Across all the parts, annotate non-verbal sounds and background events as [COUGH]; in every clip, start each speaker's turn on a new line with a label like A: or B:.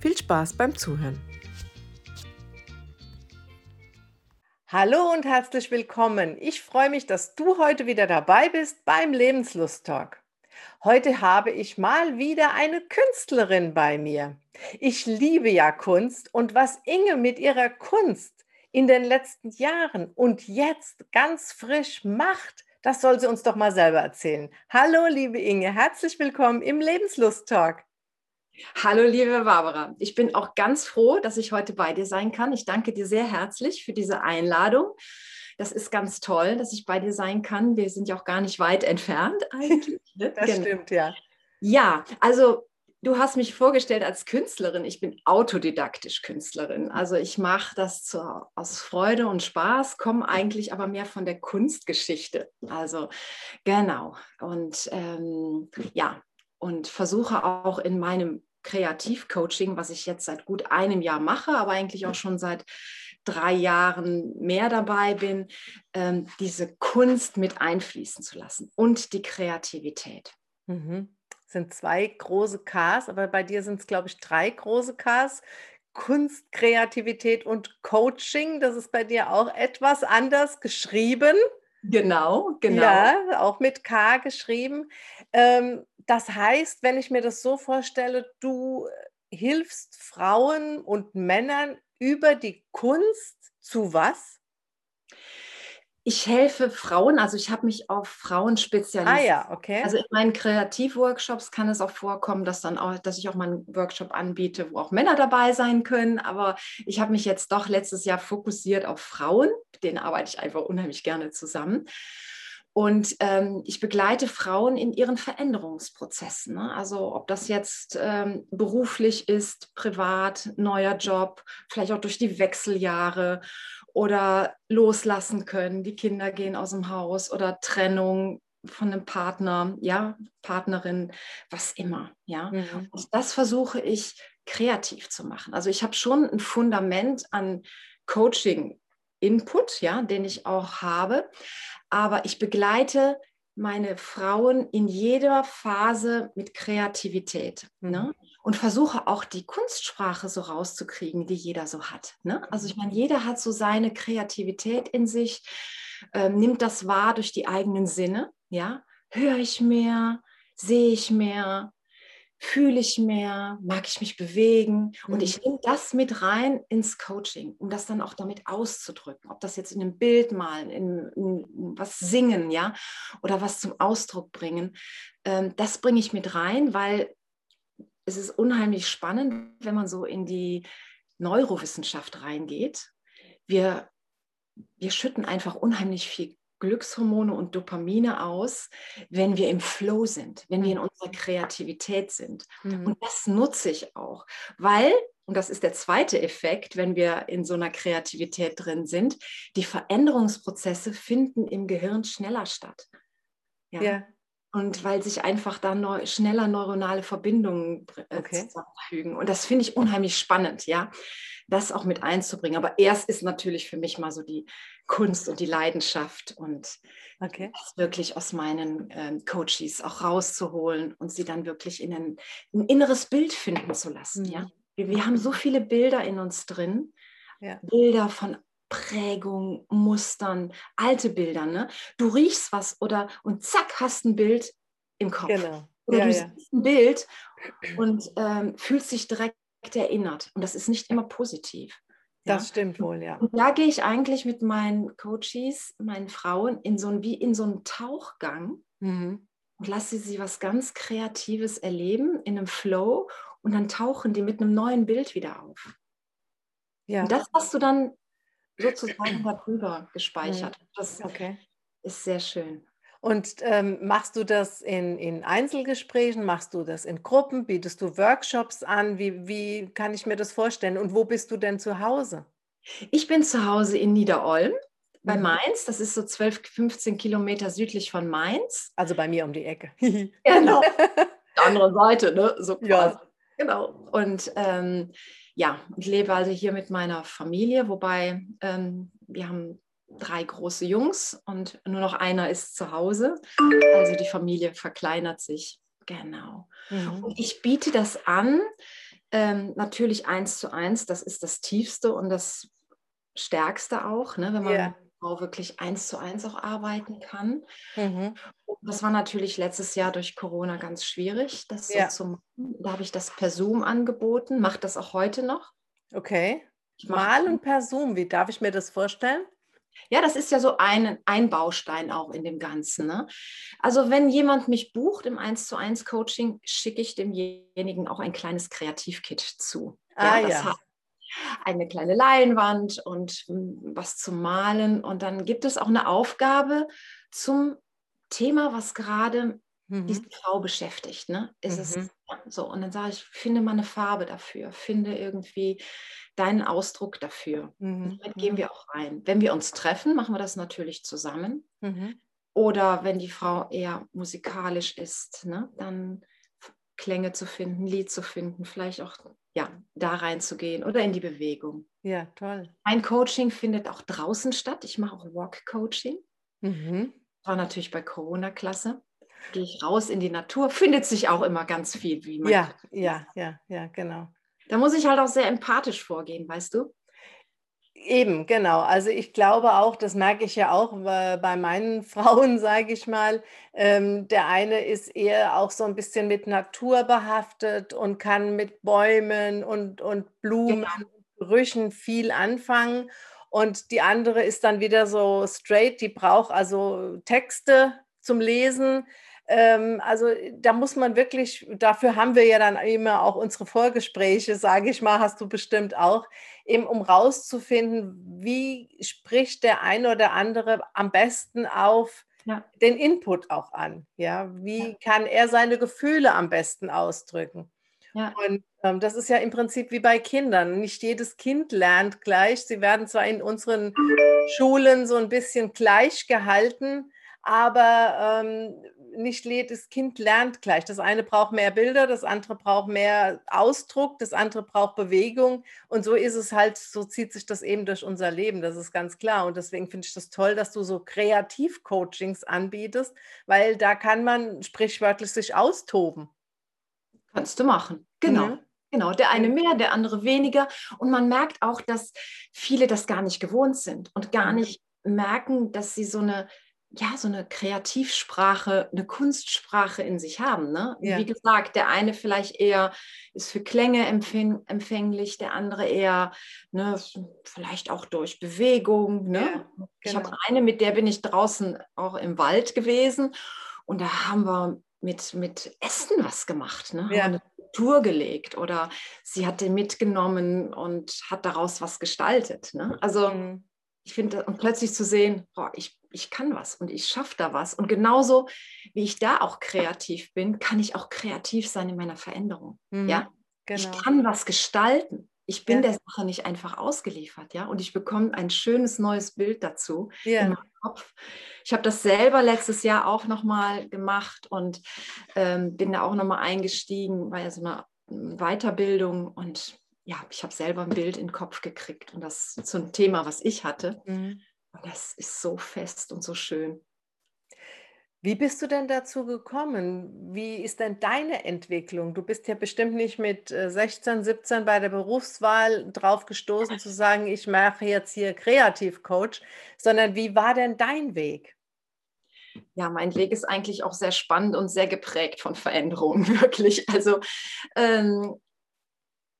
A: Viel Spaß beim Zuhören. Hallo und herzlich willkommen. Ich freue mich, dass du heute wieder dabei bist beim Lebenslust Talk. Heute habe ich mal wieder eine Künstlerin bei mir. Ich liebe ja Kunst und was Inge mit ihrer Kunst in den letzten Jahren und jetzt ganz frisch macht, das soll sie uns doch mal selber erzählen. Hallo, liebe Inge, herzlich willkommen im Lebenslust Talk.
B: Hallo, liebe Barbara. Ich bin auch ganz froh, dass ich heute bei dir sein kann. Ich danke dir sehr herzlich für diese Einladung. Das ist ganz toll, dass ich bei dir sein kann. Wir sind ja auch gar nicht weit entfernt [LAUGHS] eigentlich.
A: Ne? das genau. stimmt, ja.
B: Ja, also du hast mich vorgestellt als Künstlerin. Ich bin autodidaktisch Künstlerin. Also ich mache das zu, aus Freude und Spaß, komme eigentlich aber mehr von der Kunstgeschichte. Also genau. Und ähm, ja, und versuche auch in meinem Kreativcoaching, was ich jetzt seit gut einem Jahr mache, aber eigentlich auch schon seit drei Jahren mehr dabei bin, ähm, diese Kunst mit einfließen zu lassen und die Kreativität.
A: Mhm. sind zwei große Ks, aber bei dir sind es, glaube ich, drei große Ks. Kunst, Kreativität und Coaching, das ist bei dir auch etwas anders geschrieben.
B: Genau, genau.
A: Ja, auch mit K geschrieben. Ähm, das heißt, wenn ich mir das so vorstelle, du hilfst Frauen und Männern über die Kunst zu was?
B: Ich helfe Frauen, also ich habe mich auf Frauen spezialisiert.
A: Ah ja, okay.
B: Also in meinen Kreativworkshops kann es auch vorkommen, dass dann auch, dass ich auch mal einen Workshop anbiete, wo auch Männer dabei sein können. Aber ich habe mich jetzt doch letztes Jahr fokussiert auf Frauen. Mit denen arbeite ich einfach unheimlich gerne zusammen. Und ähm, ich begleite Frauen in ihren Veränderungsprozessen. Ne? Also ob das jetzt ähm, beruflich ist, privat, neuer Job, vielleicht auch durch die Wechseljahre oder loslassen können, die Kinder gehen aus dem Haus oder Trennung von einem Partner, ja, Partnerin, was immer, ja. Mhm. Und das versuche ich kreativ zu machen. Also ich habe schon ein Fundament an Coaching Input, ja, den ich auch habe, aber ich begleite meine Frauen in jeder Phase mit Kreativität. Ne? Mhm. Ne? und versuche auch die Kunstsprache so rauszukriegen, die jeder so hat. Ne? Also ich meine, jeder hat so seine Kreativität in sich, äh, nimmt das wahr durch die eigenen Sinne. Ja, höre ich mehr, sehe ich mehr, fühle ich mehr, mag ich mich bewegen mhm. und ich mhm. nehme das mit rein ins Coaching, um das dann auch damit auszudrücken, ob das jetzt in einem Bild malen, in, in was singen, ja, oder was zum Ausdruck bringen. Ähm, das bringe ich mit rein, weil es ist unheimlich spannend, wenn man so in die Neurowissenschaft reingeht. Wir, wir schütten einfach unheimlich viel Glückshormone und Dopamine aus, wenn wir im Flow sind, wenn wir in unserer Kreativität sind. Mhm. Und das nutze ich auch, weil, und das ist der zweite Effekt, wenn wir in so einer Kreativität drin sind, die Veränderungsprozesse finden im Gehirn schneller statt. Ja. ja. Und weil sich einfach da neu, schneller neuronale Verbindungen äh, okay. zusammenfügen. Und das finde ich unheimlich spannend, ja, das auch mit einzubringen. Aber erst ist natürlich für mich mal so die Kunst und die Leidenschaft und okay. das wirklich aus meinen äh, Coaches auch rauszuholen und sie dann wirklich in ein, ein inneres Bild finden zu lassen. Mhm. Ja? Wir, wir, haben so viele Bilder in uns drin. Ja. Bilder von Prägung, Mustern, alte Bilder. Ne? Du riechst was oder und zack, hast ein Bild im Kopf. Genau. Oder ja, du ja. siehst ein Bild und ähm, fühlst dich direkt erinnert. Und das ist nicht immer positiv.
A: Das ja? stimmt wohl, ja.
B: Und da gehe ich eigentlich mit meinen Coaches, meinen Frauen, in so ein, wie in so einen Tauchgang mhm. und lasse sie was ganz Kreatives erleben in einem Flow und dann tauchen die mit einem neuen Bild wieder auf. Ja. Und das hast du dann sozusagen darüber gespeichert. Das okay. ist sehr schön.
A: Und ähm, machst du das in, in Einzelgesprächen? Machst du das in Gruppen? Bietest du Workshops an? Wie, wie kann ich mir das vorstellen? Und wo bist du denn zu Hause?
B: Ich bin zu Hause in Niederolm bei mhm. Mainz. Das ist so 12, 15 Kilometer südlich von Mainz.
A: Also bei mir um die Ecke. [LAUGHS]
B: genau. Die [LAUGHS] andere Seite, ne? So quasi. Ja. Genau. Und ähm, ja, ich lebe also hier mit meiner Familie, wobei ähm, wir haben drei große Jungs und nur noch einer ist zu Hause. Also die Familie verkleinert sich. Genau. Mhm. Und ich biete das an, ähm, natürlich eins zu eins. Das ist das Tiefste und das Stärkste auch, ne, wenn man yeah. Frau wirklich eins zu eins auch arbeiten kann. Mhm. Das war natürlich letztes Jahr durch Corona ganz schwierig, das ja. so zu machen. Da habe ich das per Zoom angeboten, mache das auch heute noch.
A: Okay. Mal und per Zoom, wie darf ich mir das vorstellen?
B: Ja, das ist ja so ein, ein Baustein auch in dem Ganzen. Ne? Also wenn jemand mich bucht im 1 zu 1 Coaching, schicke ich demjenigen auch ein kleines Kreativkit zu.
A: Ah, ja, das ja
B: eine kleine Leinwand und hm, was zu malen. Und dann gibt es auch eine Aufgabe zum Thema, was gerade mhm. diese Frau beschäftigt. Ne? Ist mhm. es so? Und dann sage ich, finde mal eine Farbe dafür, finde irgendwie deinen Ausdruck dafür. Mhm. Damit gehen mhm. wir auch rein. Wenn wir uns treffen, machen wir das natürlich zusammen. Mhm. Oder wenn die Frau eher musikalisch ist, ne? dann Klänge zu finden, Lied zu finden, vielleicht auch ja, da reinzugehen oder in die Bewegung.
A: Ja, toll.
B: Mein Coaching findet auch draußen statt. Ich mache auch Walk-Coaching. Mhm. War natürlich bei Corona-Klasse. Gehe ich raus in die Natur, findet sich auch immer ganz viel, wie man.
A: Ja, ja, ja, ja, genau.
B: Da muss ich halt auch sehr empathisch vorgehen, weißt du?
A: Eben, genau. Also ich glaube auch, das merke ich ja auch bei meinen [LAUGHS] Frauen, sage ich mal. Ähm, der eine ist eher auch so ein bisschen mit Natur behaftet und kann mit Bäumen und, und Blumen genau. und Gerüchen viel anfangen. Und die andere ist dann wieder so straight, die braucht also Texte zum Lesen ähm, also da muss man wirklich, dafür haben wir ja dann immer auch unsere Vorgespräche, sage ich mal, hast du bestimmt auch, eben um rauszufinden, wie spricht der eine oder andere am besten auf ja. den Input auch an. Ja, wie ja. kann er seine Gefühle am besten ausdrücken? Ja. Und ähm, das ist ja im Prinzip wie bei Kindern. Nicht jedes Kind lernt gleich. Sie werden zwar in unseren Schulen so ein bisschen gleich gehalten, aber ähm, nicht jedes Kind lernt gleich. Das eine braucht mehr Bilder, das andere braucht mehr Ausdruck, das andere braucht Bewegung. Und so ist es halt, so zieht sich das eben durch unser Leben, das ist ganz klar. Und deswegen finde ich das toll, dass du so Kreativ-Coachings anbietest, weil da kann man sprichwörtlich sich austoben.
B: Kannst du machen, genau. Mhm. Genau, der eine mehr, der andere weniger. Und man merkt auch, dass viele das gar nicht gewohnt sind und gar mhm. nicht merken, dass sie so eine ja, so eine Kreativsprache, eine Kunstsprache in sich haben. Ne? Ja. Wie gesagt, der eine vielleicht eher ist für Klänge empfänglich, der andere eher ne, vielleicht auch durch Bewegung. Ne? Ja, genau. Ich habe eine, mit der bin ich draußen auch im Wald gewesen und da haben wir mit, mit Essen was gemacht. Ne? Ja. eine Tour gelegt oder sie hat den mitgenommen und hat daraus was gestaltet. Ne? Also mhm ich finde, und plötzlich zu sehen, boah, ich, ich kann was und ich schaffe da was. Und genauso wie ich da auch kreativ bin, kann ich auch kreativ sein in meiner Veränderung. Mhm, ja? Genau. Ich kann was gestalten. Ich bin ja. der Sache nicht einfach ausgeliefert, ja. Und ich bekomme ein schönes neues Bild dazu ja. in meinem Kopf. Ich habe das selber letztes Jahr auch nochmal gemacht und ähm, bin da auch nochmal eingestiegen, war ja so eine Weiterbildung und ja, ich habe selber ein Bild in den Kopf gekriegt und das zum Thema, was ich hatte. Mhm. Und das ist so fest und so schön.
A: Wie bist du denn dazu gekommen? Wie ist denn deine Entwicklung? Du bist ja bestimmt nicht mit 16, äh, 17 bei der Berufswahl drauf gestoßen zu sagen, ich mache jetzt hier Kreativcoach, sondern wie war denn dein Weg?
B: Ja, mein Weg ist eigentlich auch sehr spannend und sehr geprägt von Veränderungen, [LAUGHS] wirklich. Also ähm,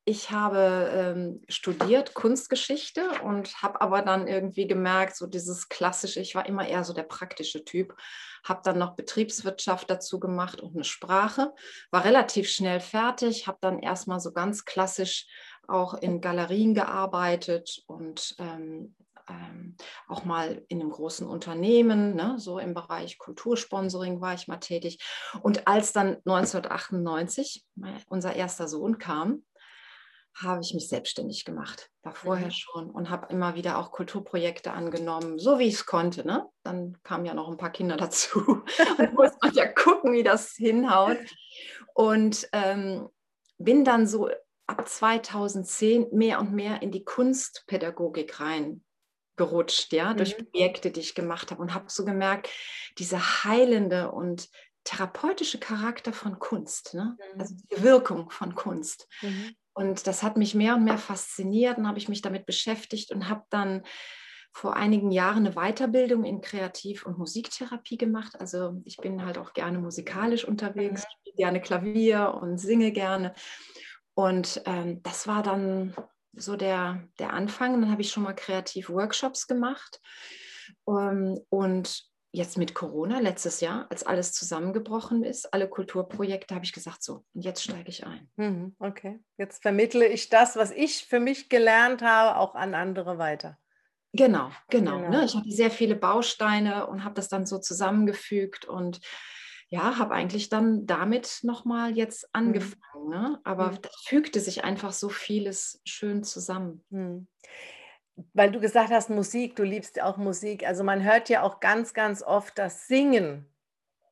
B: ich habe ähm, studiert Kunstgeschichte und habe aber dann irgendwie gemerkt, so dieses klassische, ich war immer eher so der praktische Typ, habe dann noch Betriebswirtschaft dazu gemacht und eine Sprache, war relativ schnell fertig, habe dann erstmal so ganz klassisch auch in Galerien gearbeitet und ähm, ähm, auch mal in einem großen Unternehmen, ne, so im Bereich Kultursponsoring war ich mal tätig. Und als dann 1998 unser erster Sohn kam, habe ich mich selbstständig gemacht. War vorher mhm. schon und habe immer wieder auch Kulturprojekte angenommen, so wie ich es konnte. Ne? Dann kamen ja noch ein paar Kinder [LAUGHS] dazu und [LAUGHS] muss man ja gucken, wie das hinhaut. Und ähm, bin dann so ab 2010 mehr und mehr in die Kunstpädagogik rein gerutscht, ja, mhm. durch Projekte, die ich gemacht habe und habe so gemerkt, dieser heilende und therapeutische Charakter von Kunst, ne? Mhm. also die Wirkung von Kunst. Mhm. Und das hat mich mehr und mehr fasziniert und habe ich mich damit beschäftigt und habe dann vor einigen Jahren eine Weiterbildung in Kreativ- und Musiktherapie gemacht. Also ich bin halt auch gerne musikalisch unterwegs, mhm. spiele gerne Klavier und singe gerne. Und ähm, das war dann so der, der Anfang. Dann habe ich schon mal Kreativ-Workshops gemacht. Ähm, und jetzt mit Corona, letztes Jahr, als alles zusammengebrochen ist, alle Kulturprojekte, habe ich gesagt, so, und jetzt steige ich ein.
A: Mhm, okay, jetzt vermittle ich das, was ich für mich gelernt habe, auch an andere weiter.
B: Genau, genau. genau. Ne? Ich hatte sehr viele Bausteine und habe das dann so zusammengefügt und ja, habe eigentlich dann damit nochmal jetzt mhm. angefangen. Ne? Aber mhm. da fügte sich einfach so vieles schön zusammen. Mhm
A: weil du gesagt hast, Musik, du liebst ja auch Musik. Also man hört ja auch ganz, ganz oft, dass Singen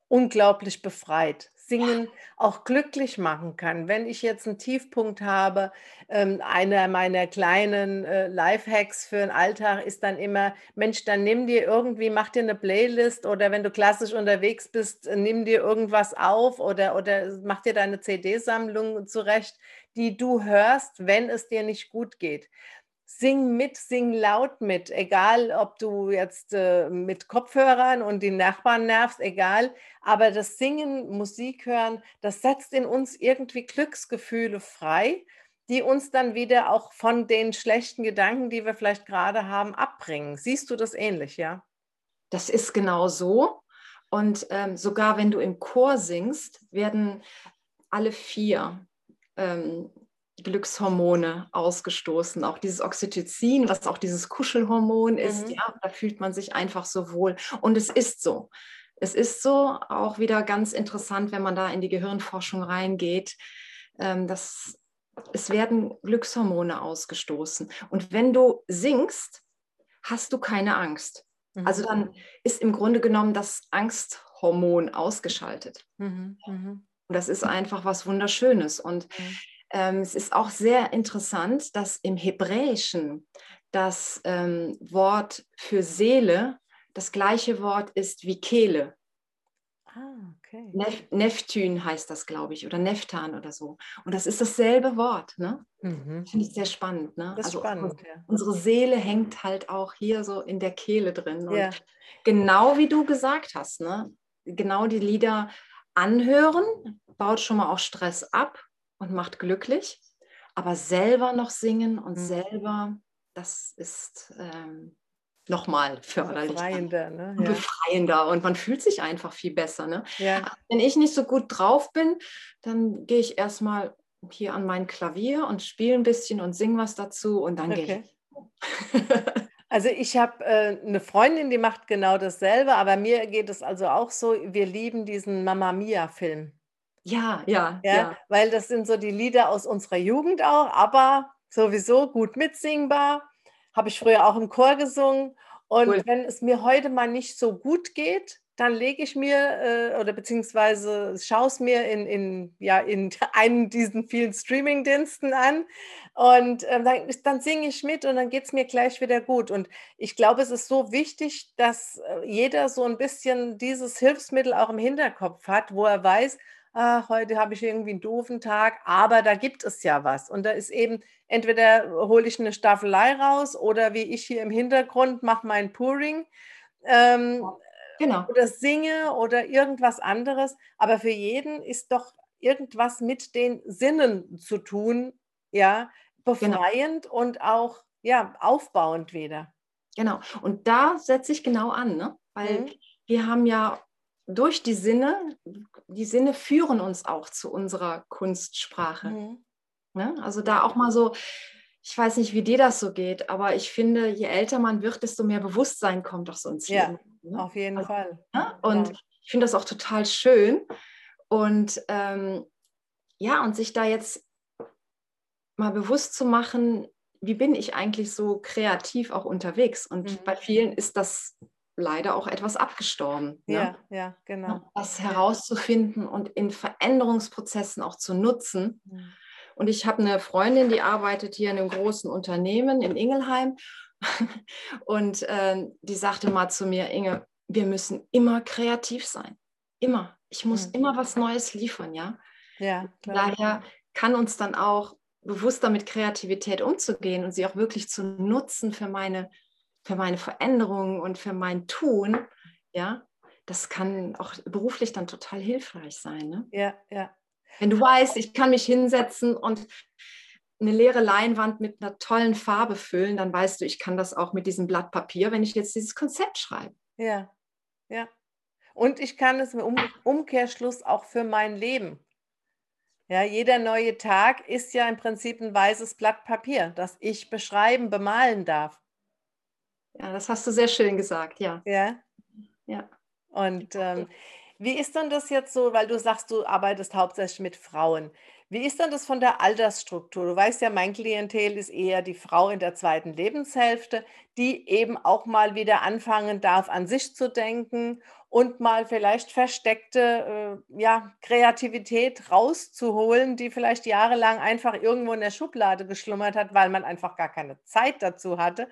A: unglaublich befreit, Singen auch glücklich machen kann. Wenn ich jetzt einen Tiefpunkt habe, ähm, einer meiner kleinen äh, Lifehacks für den Alltag ist dann immer, Mensch, dann nimm dir irgendwie, mach dir eine Playlist oder wenn du klassisch unterwegs bist, nimm dir irgendwas auf oder, oder mach dir deine CD-Sammlung zurecht, die du hörst, wenn es dir nicht gut geht sing mit, sing laut mit, egal ob du jetzt äh, mit Kopfhörern und die Nachbarn nervst, egal. Aber das Singen, Musik hören, das setzt in uns irgendwie Glücksgefühle frei, die uns dann wieder auch von den schlechten Gedanken, die wir vielleicht gerade haben, abbringen. Siehst du das ähnlich, ja?
B: Das ist genau so. Und ähm, sogar wenn du im Chor singst, werden alle vier ähm, Glückshormone ausgestoßen, auch dieses Oxytocin, was auch dieses Kuschelhormon ist, mhm. ja, da fühlt man sich einfach so wohl. Und es ist so. Es ist so, auch wieder ganz interessant, wenn man da in die Gehirnforschung reingeht, ähm, dass es werden Glückshormone ausgestoßen. Und wenn du singst, hast du keine Angst. Mhm. Also dann ist im Grunde genommen das Angsthormon ausgeschaltet. Mhm. mhm. Und das ist einfach was Wunderschönes. Und ähm, es ist auch sehr interessant, dass im Hebräischen das ähm, Wort für Seele das gleiche Wort ist wie Kehle. Ah, okay. Nef Neftün heißt das, glaube ich, oder Neftan oder so. Und das ist dasselbe Wort. Ne? Mhm. Finde ich sehr spannend. Ne?
A: Das ist also spannend,
B: unsere, ja. unsere Seele hängt halt auch hier so in der Kehle drin. Und ja. genau wie du gesagt hast, ne? genau die Lieder anhören, baut schon mal auch Stress ab und macht glücklich. Aber selber noch singen und mhm. selber, das ist ähm, nochmal förderlich.
A: Befreiender, ne?
B: ja. Befreiender und man fühlt sich einfach viel besser. Ne? Ja. Wenn ich nicht so gut drauf bin, dann gehe ich erstmal hier an mein Klavier und spiele ein bisschen und singe was dazu und dann okay. gehe ich. [LAUGHS]
A: Also ich habe äh, eine Freundin, die macht genau dasselbe, aber mir geht es also auch so, wir lieben diesen Mama Mia-Film.
B: Ja, ja, ja,
A: ja. Weil das sind so die Lieder aus unserer Jugend auch, aber sowieso gut mitsingbar. Habe ich früher auch im Chor gesungen. Und cool. wenn es mir heute mal nicht so gut geht, dann lege ich mir äh, oder beziehungsweise schaue es mir in, in, ja, in [LAUGHS] einen diesen vielen Streaming-Diensten an und äh, dann, dann singe ich mit und dann geht es mir gleich wieder gut. Und ich glaube, es ist so wichtig, dass äh, jeder so ein bisschen dieses Hilfsmittel auch im Hinterkopf hat, wo er weiß, ach, heute habe ich irgendwie einen doofen Tag, aber da gibt es ja was. Und da ist eben, entweder hole ich eine Staffelei raus oder wie ich hier im Hintergrund mache mein Pouring. Ähm, genau. Oder singe oder irgendwas anderes. Aber für jeden ist doch irgendwas mit den Sinnen zu tun, ja, genau. befreiend genau. und auch ja, aufbauend wieder.
B: Genau. Und da setze ich genau an, ne? weil mhm. wir haben ja durch die Sinne, die Sinne führen uns auch zu unserer Kunstsprache. Mhm. Ne? Also da auch mal so, ich weiß nicht, wie dir das so geht, aber ich finde, je älter man wird, desto mehr Bewusstsein kommt doch so ins
A: Leben. Ja, ne? auf jeden also, Fall.
B: Ne? Und ja. ich finde das auch total schön. Und ähm, ja, und sich da jetzt mal bewusst zu machen, wie bin ich eigentlich so kreativ auch unterwegs? Und mhm. bei vielen ist das leider auch etwas abgestorben.
A: Ne? Ja, ja, genau.
B: Das herauszufinden und in Veränderungsprozessen auch zu nutzen. Mhm. Und ich habe eine Freundin, die arbeitet hier in einem großen Unternehmen in Ingelheim. [LAUGHS] Und äh, die sagte mal zu mir, Inge, wir müssen immer kreativ sein. Immer. Ich muss mhm. immer was Neues liefern, ja.
A: Ja.
B: Klar. Daher kann uns dann auch bewusster mit Kreativität umzugehen und sie auch wirklich zu nutzen für meine, für meine Veränderungen und für mein Tun, ja, das kann auch beruflich dann total hilfreich sein. Ne?
A: Ja, ja.
B: Wenn du weißt, ich kann mich hinsetzen und eine leere Leinwand mit einer tollen Farbe füllen, dann weißt du, ich kann das auch mit diesem Blatt Papier, wenn ich jetzt dieses Konzept schreibe.
A: Ja, ja. Und ich kann es im Umkehrschluss auch für mein Leben. Ja, jeder neue Tag ist ja im Prinzip ein weißes Blatt Papier, das ich beschreiben, bemalen darf.
B: Ja, das hast du sehr schön gesagt, ja.
A: Ja. Ja. Und ähm, wie ist denn das jetzt so, weil du sagst, du arbeitest hauptsächlich mit Frauen. Wie ist denn das von der Altersstruktur? Du weißt ja, mein Klientel ist eher die Frau in der zweiten Lebenshälfte, die eben auch mal wieder anfangen darf, an sich zu denken und mal vielleicht versteckte äh, ja, Kreativität rauszuholen, die vielleicht jahrelang einfach irgendwo in der Schublade geschlummert hat, weil man einfach gar keine Zeit dazu hatte.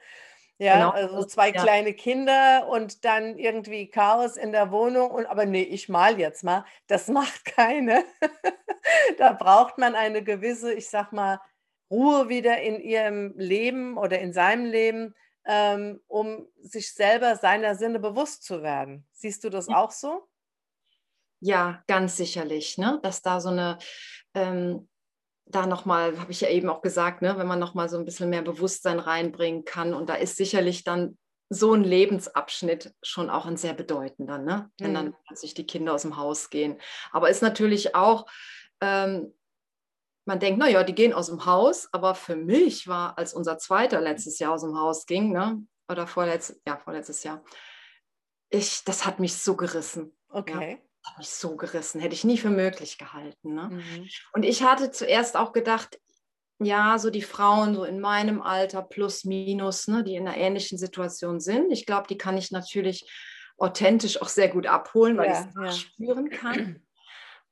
A: Ja, genau. also zwei ja. kleine Kinder und dann irgendwie Chaos in der Wohnung und aber nee, ich mal jetzt mal. Das [LAUGHS] macht keine. [LAUGHS] da braucht man eine gewisse, ich sag mal, Ruhe wieder in ihrem Leben oder in seinem Leben, ähm, um sich selber seiner Sinne bewusst zu werden. Siehst du das auch so?
B: Ja, ganz sicherlich, ne? dass da so eine ähm, da nochmal, habe ich ja eben auch gesagt, ne, wenn man nochmal so ein bisschen mehr Bewusstsein reinbringen kann. Und da ist sicherlich dann so ein Lebensabschnitt schon auch ein sehr bedeutender, ne? wenn mhm. dann plötzlich die Kinder aus dem Haus gehen. Aber ist natürlich auch, ähm, man denkt, naja, die gehen aus dem Haus, aber für mich war, als unser zweiter letztes Jahr aus dem Haus ging, ne? oder vorletzt, ja, vorletztes Jahr, ich, das hat mich so gerissen.
A: Okay. Ja
B: habe mich so gerissen, hätte ich nie für möglich gehalten. Ne? Mhm. Und ich hatte zuerst auch gedacht, ja, so die Frauen so in meinem Alter plus minus, ne, die in einer ähnlichen Situation sind. Ich glaube, die kann ich natürlich authentisch auch sehr gut abholen, weil ja, ich es ja. spüren kann.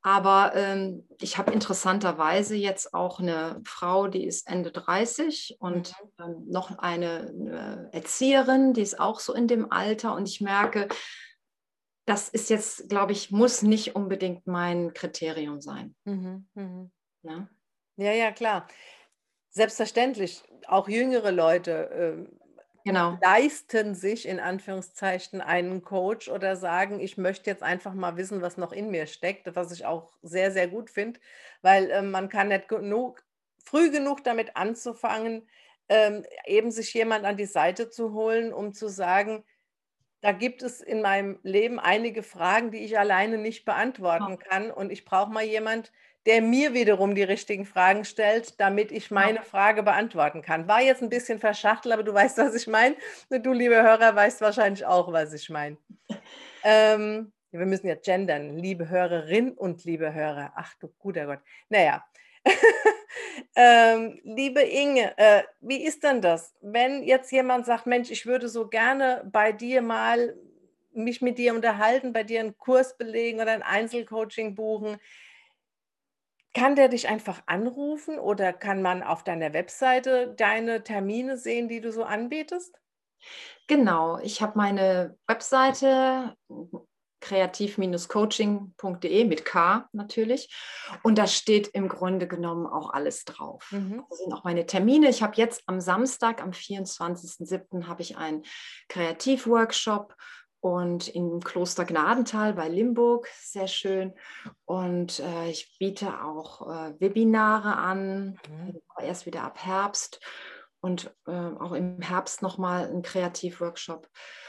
B: Aber ähm, ich habe interessanterweise jetzt auch eine Frau, die ist Ende 30 und mhm. ähm, noch eine, eine Erzieherin, die ist auch so in dem Alter. Und ich merke, das ist jetzt, glaube ich, muss nicht unbedingt mein Kriterium sein. Mhm,
A: mh. ja? ja, ja, klar. Selbstverständlich, auch jüngere Leute äh, genau. leisten sich in Anführungszeichen einen Coach oder sagen, ich möchte jetzt einfach mal wissen, was noch in mir steckt, was ich auch sehr, sehr gut finde, weil äh, man kann nicht genug, früh genug damit anzufangen, ähm, eben sich jemand an die Seite zu holen, um zu sagen, da gibt es in meinem Leben einige Fragen, die ich alleine nicht beantworten kann. Und ich brauche mal jemand, der mir wiederum die richtigen Fragen stellt, damit ich meine Frage beantworten kann. War jetzt ein bisschen verschachtelt, aber du weißt, was ich meine. Du, liebe Hörer, weißt wahrscheinlich auch, was ich meine. [LAUGHS] Ähm, wir müssen ja gendern, liebe Hörerin und liebe Hörer. Ach du guter Gott. Naja. [LAUGHS] Ähm, liebe Inge, äh, wie ist denn das, wenn jetzt jemand sagt, Mensch, ich würde so gerne bei dir mal mich mit dir unterhalten, bei dir einen Kurs belegen oder ein Einzelcoaching buchen? Kann der dich einfach anrufen oder kann man auf deiner Webseite deine Termine sehen, die du so anbietest?
B: Genau, ich habe meine Webseite kreativ-coaching.de mit K natürlich. Und da steht im Grunde genommen auch alles drauf. Mhm. Das sind auch meine Termine. Ich habe jetzt am Samstag, am 24.07. habe ich einen Kreativworkshop und im Kloster Gnadental bei Limburg, sehr schön. Und äh, ich biete auch äh, Webinare an, mhm. erst wieder ab Herbst und äh, auch im Herbst nochmal einen Kreativworkshop.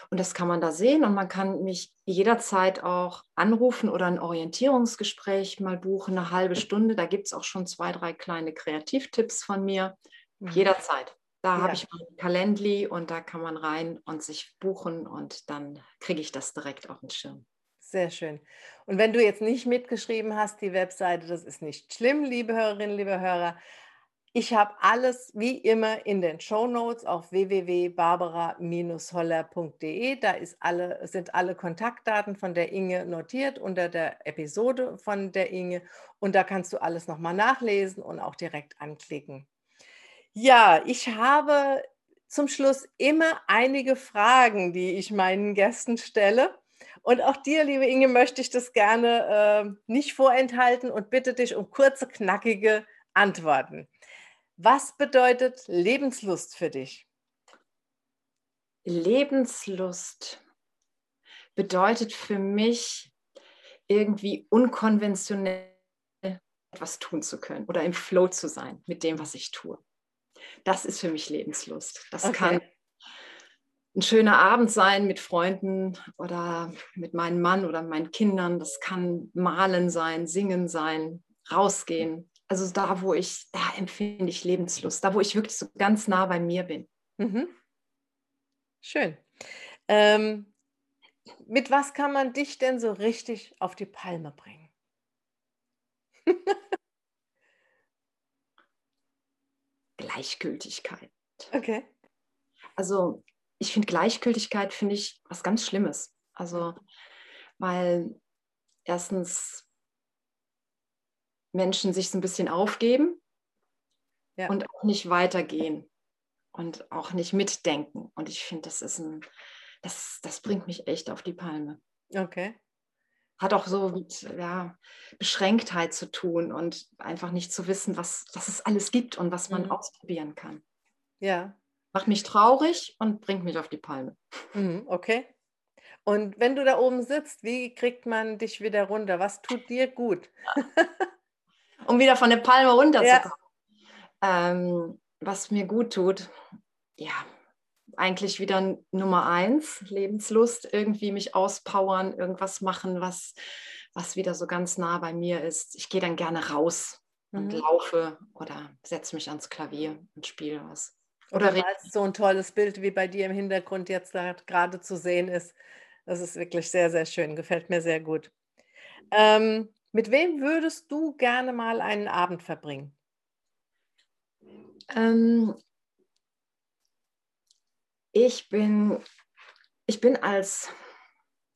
B: Und das kann man da sehen und man kann mich jederzeit auch anrufen oder ein Orientierungsgespräch mal buchen, eine halbe Stunde. Da gibt es auch schon zwei, drei kleine Kreativtipps von mir, Mhm. Jederzeit. Da ja. habe ich mein Calendly und da kann man rein und sich buchen und dann kriege ich das direkt auf den Schirm.
A: Sehr schön. Und wenn du jetzt nicht mitgeschrieben hast, die Webseite, das ist nicht schlimm, liebe Hörerinnen, liebe Hörer. Ich habe alles wie immer in den Show Notes auf www.barbara-holler.de. Da alle, sind alle Kontaktdaten von der Inge notiert unter der Episode von der Inge. Und da kannst du alles nochmal nachlesen und auch direkt anklicken. Ja, ich habe zum Schluss immer einige Fragen, die ich meinen Gästen stelle. Und auch dir, liebe Inge, möchte ich das gerne äh, nicht vorenthalten und bitte dich um kurze, knackige Antworten. Was bedeutet Lebenslust für dich?
B: Lebenslust bedeutet für mich irgendwie unkonventionell etwas tun zu können oder im Flow zu sein mit dem, was ich tue. Das ist für mich Lebenslust. Das okay. kann ein schöner Abend sein mit Freunden oder mit meinem Mann oder meinen Kindern. Das kann malen sein, singen sein, rausgehen. Also da, wo ich, da empfinde ich Lebenslust, da, wo ich wirklich so ganz nah bei mir bin. Mhm.
A: Schön. Ähm, mit was kann man dich denn so richtig auf die Palme bringen? [LAUGHS]
B: Gleichgültigkeit.
A: Okay.
B: Also ich finde Gleichgültigkeit finde ich was ganz Schlimmes. Also weil erstens Menschen sich so ein bisschen aufgeben ja. und auch nicht weitergehen und auch nicht mitdenken. Und ich finde, das ist ein, das, das bringt mich echt auf die Palme.
A: Okay
B: hat auch so mit ja, Beschränktheit zu tun und einfach nicht zu wissen, was, was es alles gibt und was man mhm. ausprobieren kann.
A: Ja.
B: Macht mich traurig und bringt mich auf die Palme.
A: Mhm, okay. Und wenn du da oben sitzt, wie kriegt man dich wieder runter? Was tut dir gut? [LAUGHS]
B: um wieder von der Palme runterzukommen. Ja. Ähm, was mir gut tut, ja, eigentlich wieder Nummer eins, Lebenslust, irgendwie mich auspowern, irgendwas machen, was, was wieder so ganz nah bei mir ist. Ich gehe dann gerne raus mhm. und laufe oder setze mich ans Klavier und spiele was.
A: Oder, oder so ein tolles Bild wie bei dir im Hintergrund jetzt gerade zu sehen ist. Das ist wirklich sehr, sehr schön, gefällt mir sehr gut. Ähm, mit wem würdest du gerne mal einen Abend verbringen?
B: Ähm, ich bin, ich bin als,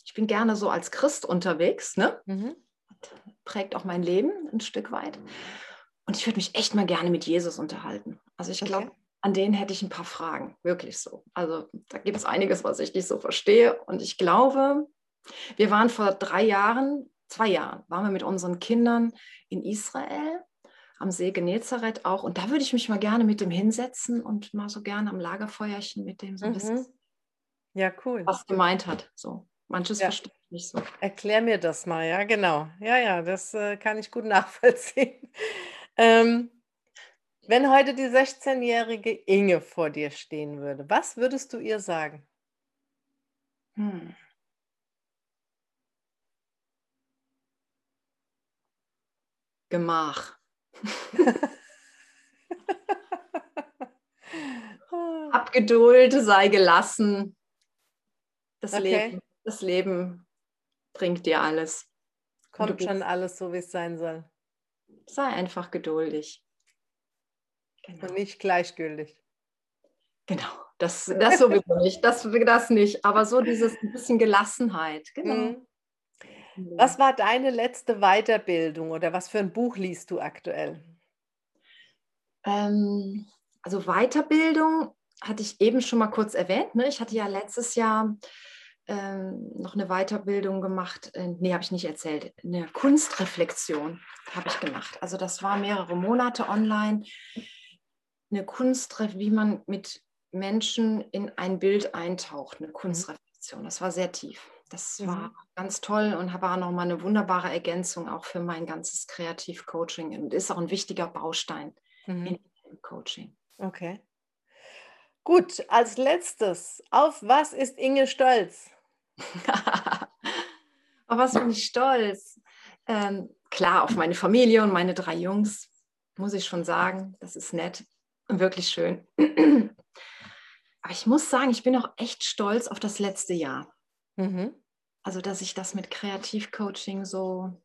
B: ich bin gerne so als Christ unterwegs, ne? Mhm. Prägt auch mein Leben ein Stück weit. Und ich würde mich echt mal gerne mit Jesus unterhalten. Also ich glaube, okay. an den hätte ich ein paar Fragen, wirklich so. Also da gibt es einiges, was ich nicht so verstehe. Und ich glaube, wir waren vor drei Jahren, zwei Jahren, waren wir mit unseren Kindern in Israel am See Genezareth auch. Und da würde ich mich mal gerne mit dem hinsetzen und mal so gerne am Lagerfeuerchen mit dem so ein bisschen. Mhm.
A: Ja, cool.
B: Was gemeint hat. So. Manches ja. verstehe ich nicht so.
A: Erklär mir das mal, ja, genau. Ja, ja, das äh, kann ich gut [LAUGHS] nachvollziehen. ähm, wenn heute die 16-jährige Inge vor dir stehen würde, was würdest du ihr sagen? Hm.
B: Gemach. [LAUGHS] Hab Geduld, sei gelassen. Das, okay. Leben, das Leben bringt dir alles.
A: Kommt schon alles so, wie es sein soll.
B: Sei einfach geduldig.
A: Genau. Und nicht gleichgültig.
B: Genau, das, das sowieso nicht. Das, das nicht. Aber so dieses ein bisschen Gelassenheit. Genau. Mhm.
A: Was war deine letzte Weiterbildung oder was für ein Buch liest du aktuell?
B: Ähm, also Weiterbildung hatte ich eben schon mal kurz erwähnt. Ne? Ich hatte ja letztes Jahr ähm, noch eine Weiterbildung gemacht. Äh, nee, habe ich nicht erzählt. Eine Kunstreflexion habe ich gemacht. Also das war mehrere Monate online. Eine Kunstreflexion, wie man mit Menschen in ein Bild eintaucht. Eine mhm. Kunstreflexion. Das war sehr tief. Das mhm. war ganz toll und war nochmal eine wunderbare Ergänzung auch für mein ganzes Kreativcoaching und ist auch ein wichtiger Baustein mhm. im Coaching.
A: Okay. Gut, als letztes, auf was ist Inge stolz? [LAUGHS]
B: auf was bin ich stolz? Ähm, klar, auf meine Familie und meine drei Jungs, muss ich schon sagen. Das ist nett. wirklich schön. [CLEARS THROAT] Aber ich muss sagen, ich bin auch echt stolz auf das letzte Jahr. Mhm. Also, dass ich das mit Kreativcoaching so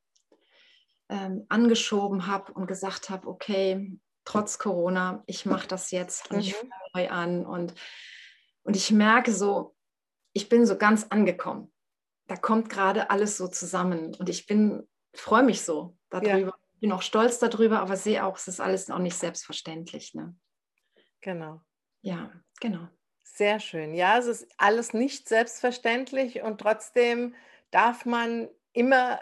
B: ähm, angeschoben habe und gesagt habe, okay, trotz Corona, ich mache das jetzt und mhm. ich fange neu an. Und, und ich merke so, ich bin so ganz angekommen. Da kommt gerade alles so zusammen. Und ich bin, freue mich so darüber. Ja. Bin auch stolz darüber, aber sehe auch, es ist alles auch nicht selbstverständlich. Ne?
A: Genau.
B: Ja, genau.
A: Sehr schön. Ja, es ist alles nicht selbstverständlich und trotzdem darf man immer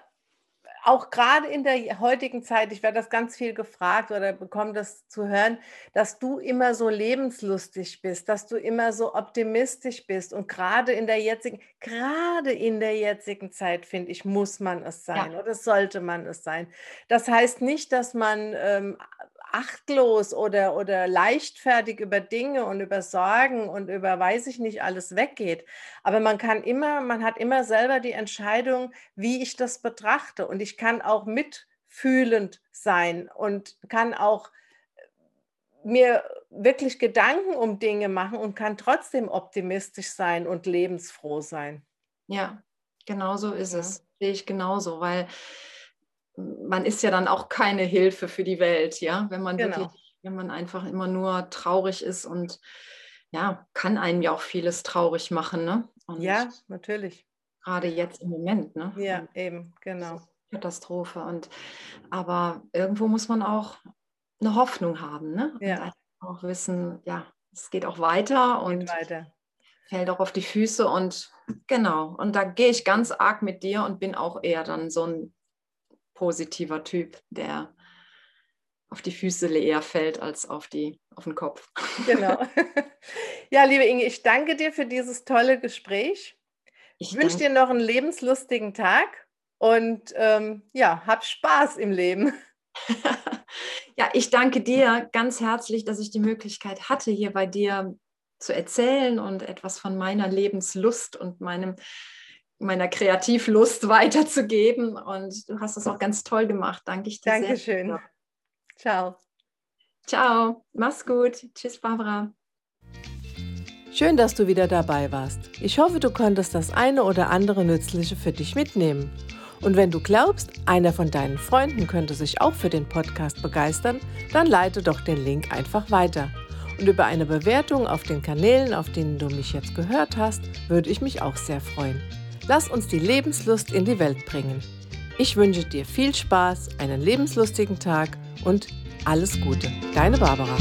A: auch gerade in der heutigen Zeit, ich werde das ganz viel gefragt oder bekomme das zu hören, dass du immer so lebenslustig bist, dass du immer so optimistisch bist und gerade in der jetzigen, gerade in der jetzigen Zeit, finde ich, muss man es sein ja. oder sollte man es sein. Das heißt nicht, dass man ähm, achtlos oder, oder leichtfertig über Dinge und über Sorgen und über weiß ich nicht alles weggeht. Aber man kann immer, man hat immer selber die Entscheidung, wie ich das betrachte. Und ich kann auch mitfühlend sein und kann auch äh, mir wirklich Gedanken um Dinge machen und kann trotzdem optimistisch sein und lebensfroh sein.
B: Ja, genau so ist ja. es. Sehe ich genauso, weil man ist ja dann auch keine Hilfe für die Welt, ja, wenn man genau. wirklich, wenn man einfach immer nur traurig ist und ja, kann einem ja auch vieles traurig machen, ne?
A: Und ja, natürlich.
B: Gerade jetzt im Moment, ne?
A: Ja, und eben, genau.
B: Katastrophe. Und aber irgendwo muss man auch eine Hoffnung haben, ne? Ja. Und auch wissen, ja, es geht auch weiter und geht weiter. fällt auch auf die Füße und genau. Und da gehe ich ganz arg mit dir und bin auch eher dann so ein positiver Typ, der auf die Füße eher fällt als auf, die, auf den Kopf.
A: Genau. [LAUGHS] Ja, liebe Inge, ich danke dir für dieses tolle Gespräch. Ich wünsche dir noch einen lebenslustigen Tag und ähm, ja, hab Spaß im Leben. [LAUGHS]
B: ja, ich danke dir ganz herzlich, dass ich die Möglichkeit hatte, hier bei dir zu erzählen und etwas von meiner Lebenslust und meinem meiner Kreativlust [LAUGHS] weiterzugeben. Und du hast das auch ganz toll gemacht. Danke ich
A: dir Dankeschön. sehr. Ciao.
B: Ciao. Mach's gut. Tschüss, Barbara.
A: Schön, dass du wieder dabei warst. Ich hoffe, du konntest das eine oder andere Nützliche für dich mitnehmen. Und wenn du glaubst, einer von deinen Freunden könnte sich auch für den Podcast begeistern, dann leite doch den Link einfach weiter. Und über eine Bewertung auf den Kanälen, auf denen du mich jetzt gehört hast, würde ich mich auch sehr freuen. Lass uns die Lebenslust in die Welt bringen. Ich wünsche dir viel Spaß, einen lebenslustigen Tag und alles Gute. Deine Barbara.